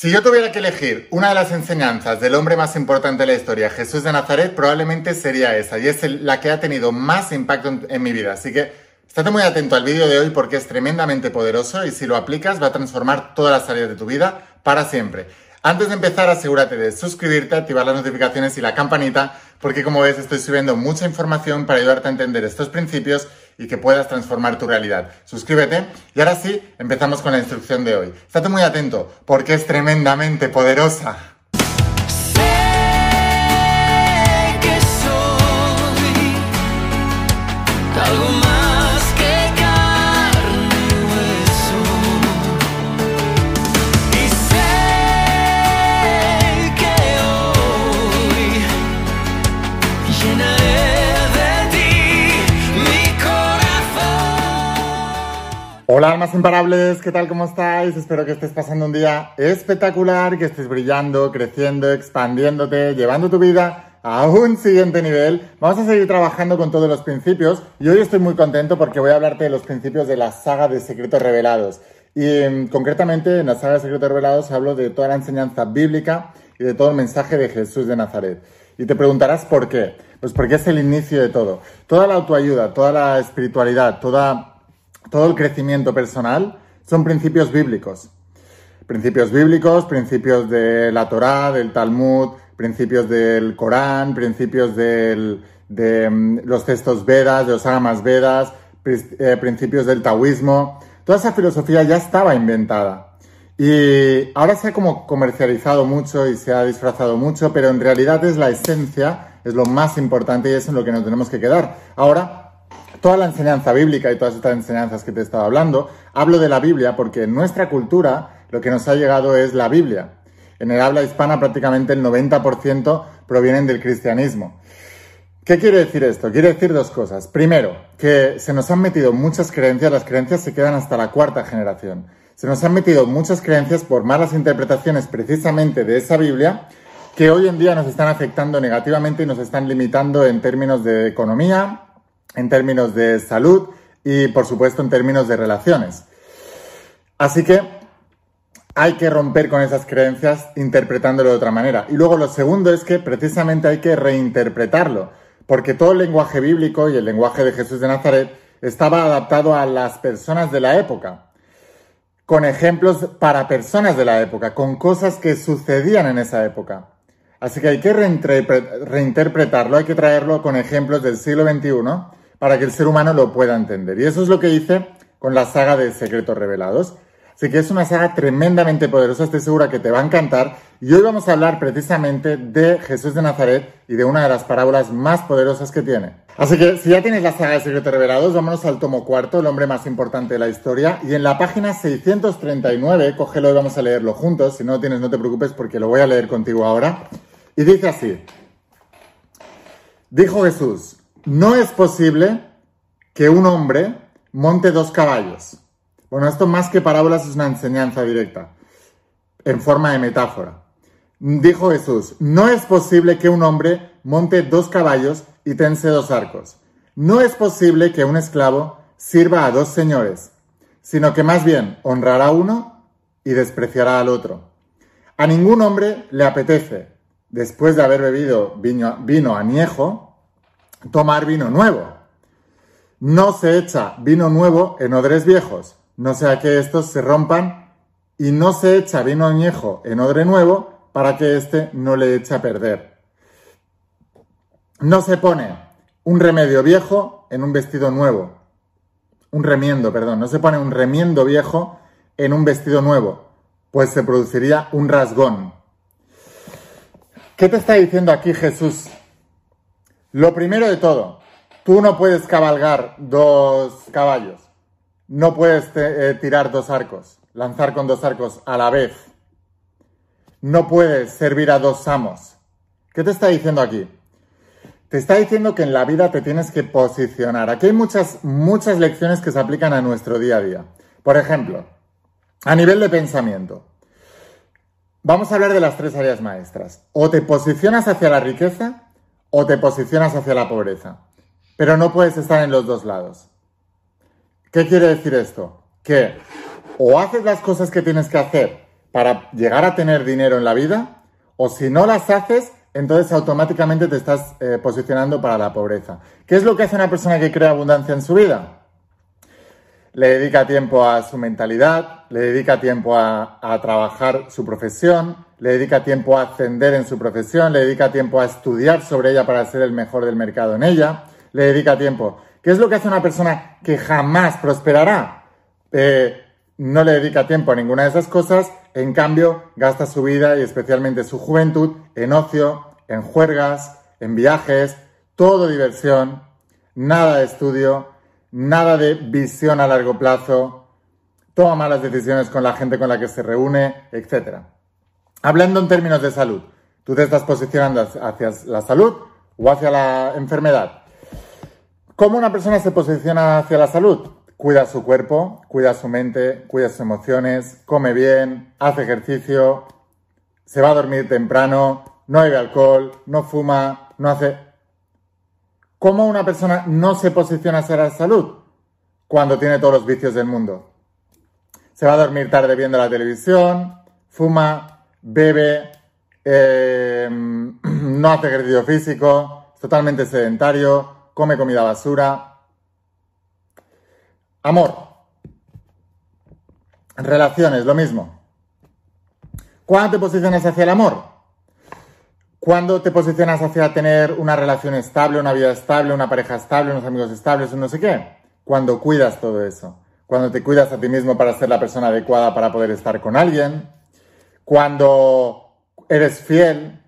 Si yo tuviera que elegir una de las enseñanzas del hombre más importante de la historia, Jesús de Nazaret, probablemente sería esa, y es la que ha tenido más impacto en, en mi vida. Así que estate muy atento al vídeo de hoy porque es tremendamente poderoso y si lo aplicas va a transformar todas las áreas de tu vida para siempre. Antes de empezar, asegúrate de suscribirte, activar las notificaciones y la campanita, porque como ves estoy subiendo mucha información para ayudarte a entender estos principios y que puedas transformar tu realidad. Suscríbete y ahora sí, empezamos con la instrucción de hoy. Estate muy atento porque es tremendamente poderosa. Hola almas imparables, ¿qué tal? ¿Cómo estáis? Espero que estés pasando un día espectacular, que estés brillando, creciendo, expandiéndote, llevando tu vida a un siguiente nivel. Vamos a seguir trabajando con todos los principios y hoy estoy muy contento porque voy a hablarte de los principios de la saga de secretos revelados. Y mm, concretamente en la saga de secretos revelados hablo de toda la enseñanza bíblica y de todo el mensaje de Jesús de Nazaret. Y te preguntarás por qué. Pues porque es el inicio de todo. Toda la autoayuda, toda la espiritualidad, toda todo el crecimiento personal son principios bíblicos. Principios bíblicos, principios de la Torá, del Talmud, principios del Corán, principios de mm, los textos Vedas, de los Agamas Vedas, eh, principios del taoísmo. Toda esa filosofía ya estaba inventada. Y ahora se ha como comercializado mucho y se ha disfrazado mucho, pero en realidad es la esencia, es lo más importante y es en lo que nos tenemos que quedar. Ahora, toda la enseñanza bíblica y todas estas enseñanzas que te he estado hablando, hablo de la Biblia porque en nuestra cultura lo que nos ha llegado es la Biblia. En el habla hispana prácticamente el 90% provienen del cristianismo. ¿Qué quiere decir esto? Quiere decir dos cosas. Primero, que se nos han metido muchas creencias, las creencias se quedan hasta la cuarta generación. Se nos han metido muchas creencias por malas interpretaciones precisamente de esa Biblia que hoy en día nos están afectando negativamente y nos están limitando en términos de economía, en términos de salud y, por supuesto, en términos de relaciones. Así que hay que romper con esas creencias interpretándolo de otra manera. Y luego lo segundo es que precisamente hay que reinterpretarlo, porque todo el lenguaje bíblico y el lenguaje de Jesús de Nazaret estaba adaptado a las personas de la época, con ejemplos para personas de la época, con cosas que sucedían en esa época. Así que hay que reinterpretarlo, hay que traerlo con ejemplos del siglo XXI para que el ser humano lo pueda entender. Y eso es lo que hice con la saga de Secretos Revelados. Así que es una saga tremendamente poderosa, estoy segura que te va a encantar. Y hoy vamos a hablar precisamente de Jesús de Nazaret y de una de las parábolas más poderosas que tiene. Así que si ya tienes la saga de Secretos Revelados, vámonos al tomo cuarto, el hombre más importante de la historia. Y en la página 639, cógelo y vamos a leerlo juntos. Si no lo tienes, no te preocupes porque lo voy a leer contigo ahora. Y dice así. Dijo Jesús, no es posible que un hombre monte dos caballos. Bueno, esto más que parábolas es una enseñanza directa, en forma de metáfora. Dijo Jesús, no es posible que un hombre monte dos caballos y tense dos arcos. No es posible que un esclavo sirva a dos señores, sino que más bien honrará a uno y despreciará al otro. A ningún hombre le apetece, después de haber bebido vino, vino añejo, tomar vino nuevo. No se echa vino nuevo en odres viejos, no sea que estos se rompan, y no se echa vino añejo en odre nuevo para que éste no le eche a perder. No se pone un remedio viejo en un vestido nuevo. Un remiendo, perdón, no se pone un remiendo viejo en un vestido nuevo, pues se produciría un rasgón. ¿Qué te está diciendo aquí Jesús lo primero de todo, tú no puedes cabalgar dos caballos, no puedes eh, tirar dos arcos, lanzar con dos arcos a la vez, no puedes servir a dos amos. ¿Qué te está diciendo aquí? Te está diciendo que en la vida te tienes que posicionar. Aquí hay muchas, muchas lecciones que se aplican a nuestro día a día. Por ejemplo, a nivel de pensamiento. Vamos a hablar de las tres áreas maestras. O te posicionas hacia la riqueza, o te posicionas hacia la pobreza. Pero no puedes estar en los dos lados. ¿Qué quiere decir esto? Que o haces las cosas que tienes que hacer para llegar a tener dinero en la vida, o si no las haces, entonces automáticamente te estás eh, posicionando para la pobreza. ¿Qué es lo que hace una persona que crea abundancia en su vida? Le dedica tiempo a su mentalidad, le dedica tiempo a, a trabajar su profesión, le dedica tiempo a ascender en su profesión, le dedica tiempo a estudiar sobre ella para ser el mejor del mercado en ella, le dedica tiempo. ¿Qué es lo que hace una persona que jamás prosperará? Eh, no le dedica tiempo a ninguna de esas cosas, en cambio gasta su vida y especialmente su juventud en ocio, en juergas, en viajes, todo diversión, nada de estudio, nada de visión a largo plazo, toma malas decisiones con la gente con la que se reúne, etc. Hablando en términos de salud, tú te estás posicionando hacia la salud o hacia la enfermedad. ¿Cómo una persona se posiciona hacia la salud? Cuida su cuerpo, cuida su mente, cuida sus emociones, come bien, hace ejercicio, se va a dormir temprano, no bebe alcohol, no fuma, no hace... ¿Cómo una persona no se posiciona hacia la salud? Cuando tiene todos los vicios del mundo. Se va a dormir tarde viendo la televisión, fuma, bebe, eh, no hace ejercicio físico, es totalmente sedentario, come comida basura. Amor. Relaciones, lo mismo. ¿Cuándo te posicionas hacia el amor? ¿Cuándo te posicionas hacia tener una relación estable, una vida estable, una pareja estable, unos amigos estables, un no sé qué? Cuando cuidas todo eso. Cuando te cuidas a ti mismo para ser la persona adecuada para poder estar con alguien. Cuando eres fiel.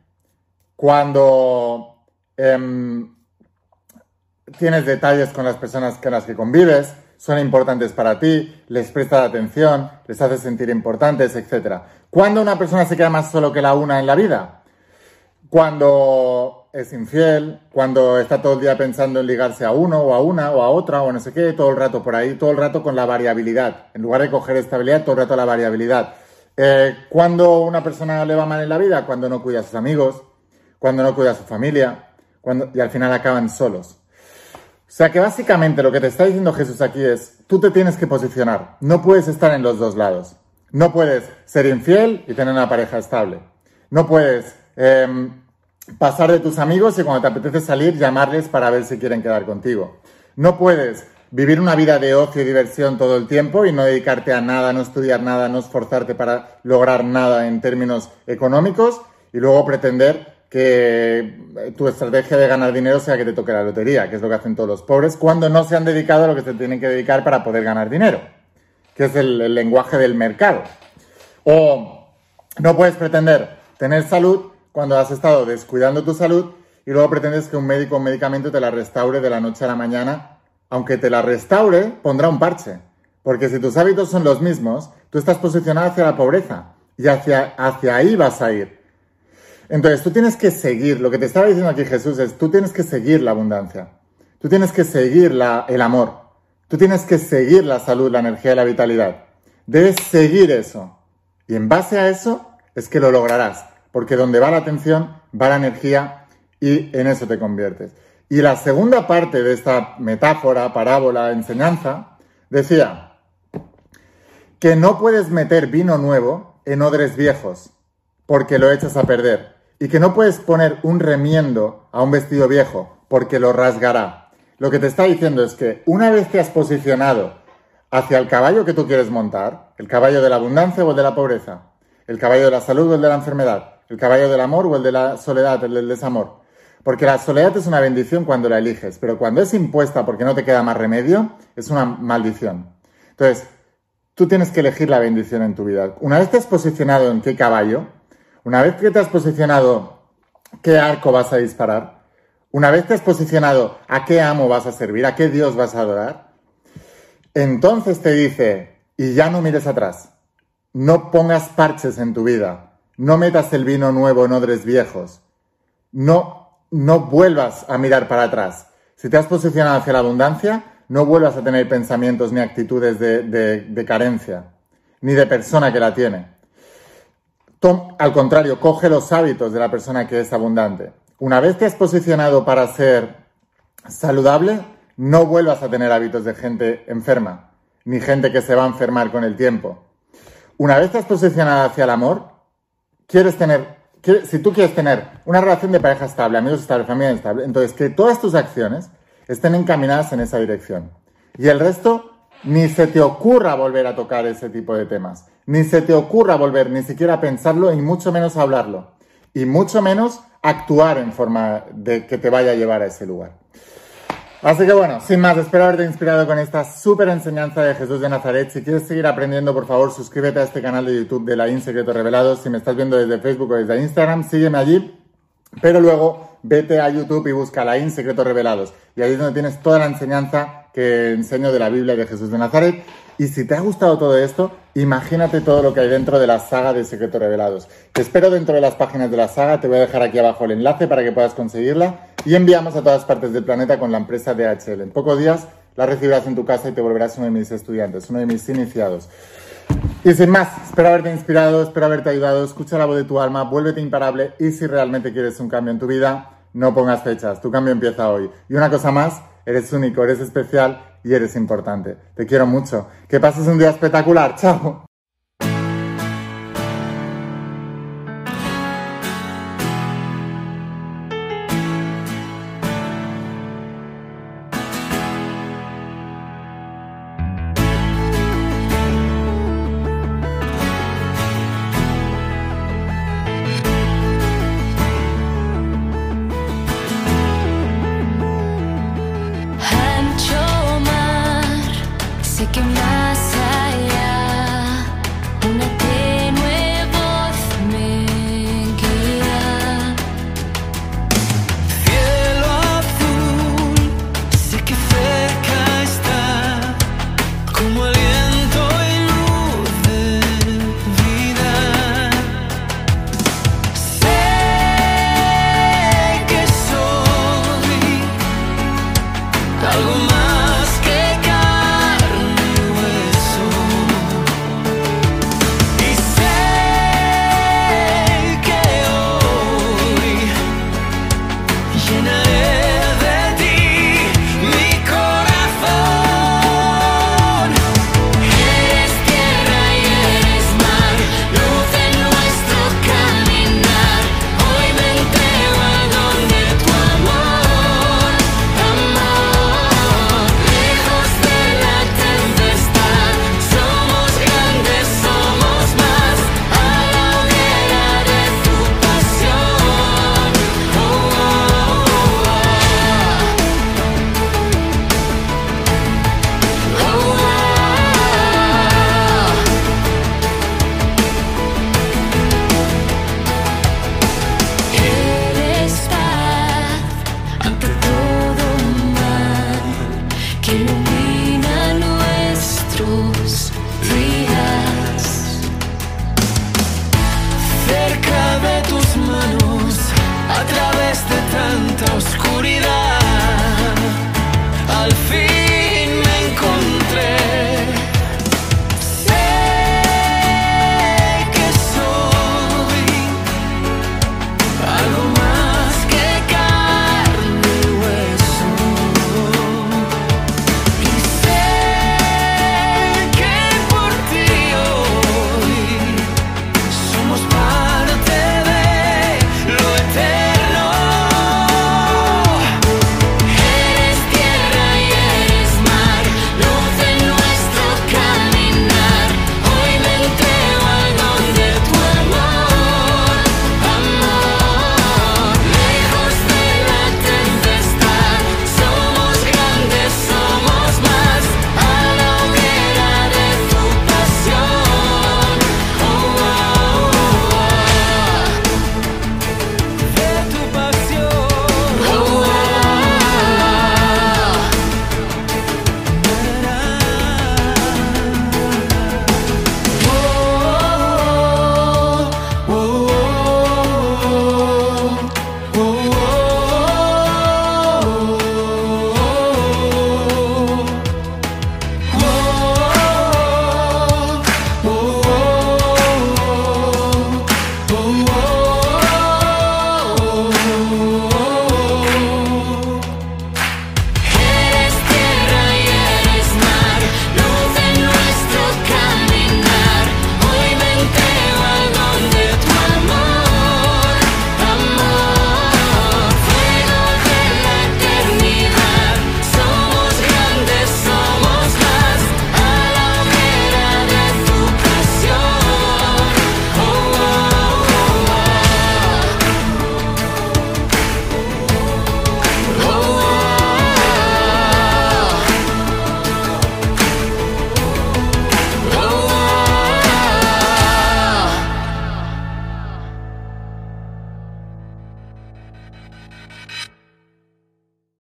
Cuando em, tienes detalles con las personas con las que convives, son importantes para ti, les prestas atención, les haces sentir importantes, etc. ¿Cuándo una persona se queda más solo que la una en la vida? Cuando es infiel, cuando está todo el día pensando en ligarse a uno o a una o a otra o no sé qué, todo el rato por ahí, todo el rato con la variabilidad. En lugar de coger estabilidad, todo el rato la variabilidad. Eh, cuando una persona le va mal en la vida, cuando no cuida a sus amigos, cuando no cuida a su familia, cuando, y al final acaban solos. O sea que básicamente lo que te está diciendo Jesús aquí es, tú te tienes que posicionar, no puedes estar en los dos lados. No puedes ser infiel y tener una pareja estable. No puedes em, pasar de tus amigos y cuando te apetece salir llamarles para ver si quieren quedar contigo. No puedes vivir una vida de ocio y diversión todo el tiempo y no dedicarte a nada, no estudiar nada, no esforzarte para lograr nada en términos económicos y luego pretender que tu estrategia de ganar dinero sea que te toque la lotería, que es lo que hacen todos los pobres, cuando no se han dedicado a lo que se tienen que dedicar para poder ganar dinero, que es el, lenguaje del mercado. O no puedes pretender tener salud cuando has estado descuidando tu salud y luego pretendes que un médico o un medicamento te la restaure de la noche a la mañana. Aunque te la restaure, pondrá un parche. Porque si tus hábitos son los mismos, tú estás posicionado hacia la pobreza y hacia, hacia ahí vas a ir. Entonces, tú tienes que seguir, lo que te estaba diciendo aquí Jesús es, tú tienes que seguir la abundancia, tú tienes que seguir el amor, tú tienes que seguir la salud, la energía y la vitalidad. Debes seguir eso. Y en base a eso es que lo lograrás, porque donde va la atención, va la energía y en eso te conviertes. Y la segunda parte de esta metáfora, parábola, enseñanza, decía que no puedes meter vino nuevo en odres viejos, porque lo echas a perder y que no puedes poner un remiendo a un vestido viejo porque lo rasgará. Lo que te está diciendo es que una vez que has posicionado hacia el caballo que tú quieres montar, el caballo de la abundancia o el de la pobreza, el caballo de la salud o el de la enfermedad, el caballo del amor o el de la soledad, el del desamor. Porque la soledad es una bendición cuando la eliges, pero cuando es impuesta porque no te queda más remedio, es una maldición. Entonces, tú tienes que elegir la bendición en tu vida. Una vez te has posicionado en qué caballo, una vez que te has posicionado qué arco vas a disparar, una vez te has posicionado a qué amo vas a servir, a qué Dios vas a adorar, entonces te dice, y ya no mires atrás, no pongas parches en tu vida, no metas el vino nuevo en odres viejos, no, no vuelvas a mirar para atrás. Si te has posicionado hacia la abundancia, no vuelvas a tener pensamientos ni actitudes de carencia, ni de persona que la tiene al contrario, coge los hábitos de la persona que es abundante. Una vez te has posicionado para ser saludable, no vuelvas a tener hábitos de gente enferma, ni gente que se va a enfermar con el tiempo. una vez te has posicionado hacia el amor, quieres tener, si tú quieres tener una relación de pareja estable, amigos estables, familia estable, entonces que todas tus acciones estén encaminadas en esa dirección. Y el resto, ni se te ocurra volver a tocar ese tipo de temas, ni se te ocurra volver ni siquiera a pensarlo y mucho menos a hablarlo, y mucho menos actuar en forma de que te vaya a llevar a ese lugar. Así que bueno, sin más, espero haberte inspirado con esta súper enseñanza de Jesús de Nazaret. Si quieres seguir aprendiendo, por favor, suscríbete a este canal de YouTube de la Secretos Revelados. Si me estás viendo desde Facebook o desde Instagram, sígueme allí. Pero luego vete a YouTube y busca la Secretos Revelados. Y ahí es donde tienes toda la enseñanza que enseño de la Biblia de Jesús de Nazaret. Y si te ha gustado todo esto, imagínate todo lo que hay dentro de la saga de Secretos Revelados. Te espero dentro de las páginas de la saga, te voy a dejar aquí abajo el enlace para que puedas conseguirla y enviamos a todas partes del planeta con la empresa DHL. En pocos días la recibirás en tu casa y te volverás uno de mis estudiantes, uno de mis iniciados. Y sin más, espero haberte inspirado, espero haberte ayudado, escucha la voz de tu alma, vuélvete imparable y si realmente quieres un cambio en tu vida, no pongas fechas, tu cambio empieza hoy. Y una cosa más, eres único, eres especial y eres importante. Te quiero mucho. Que pases un día espectacular. Chao.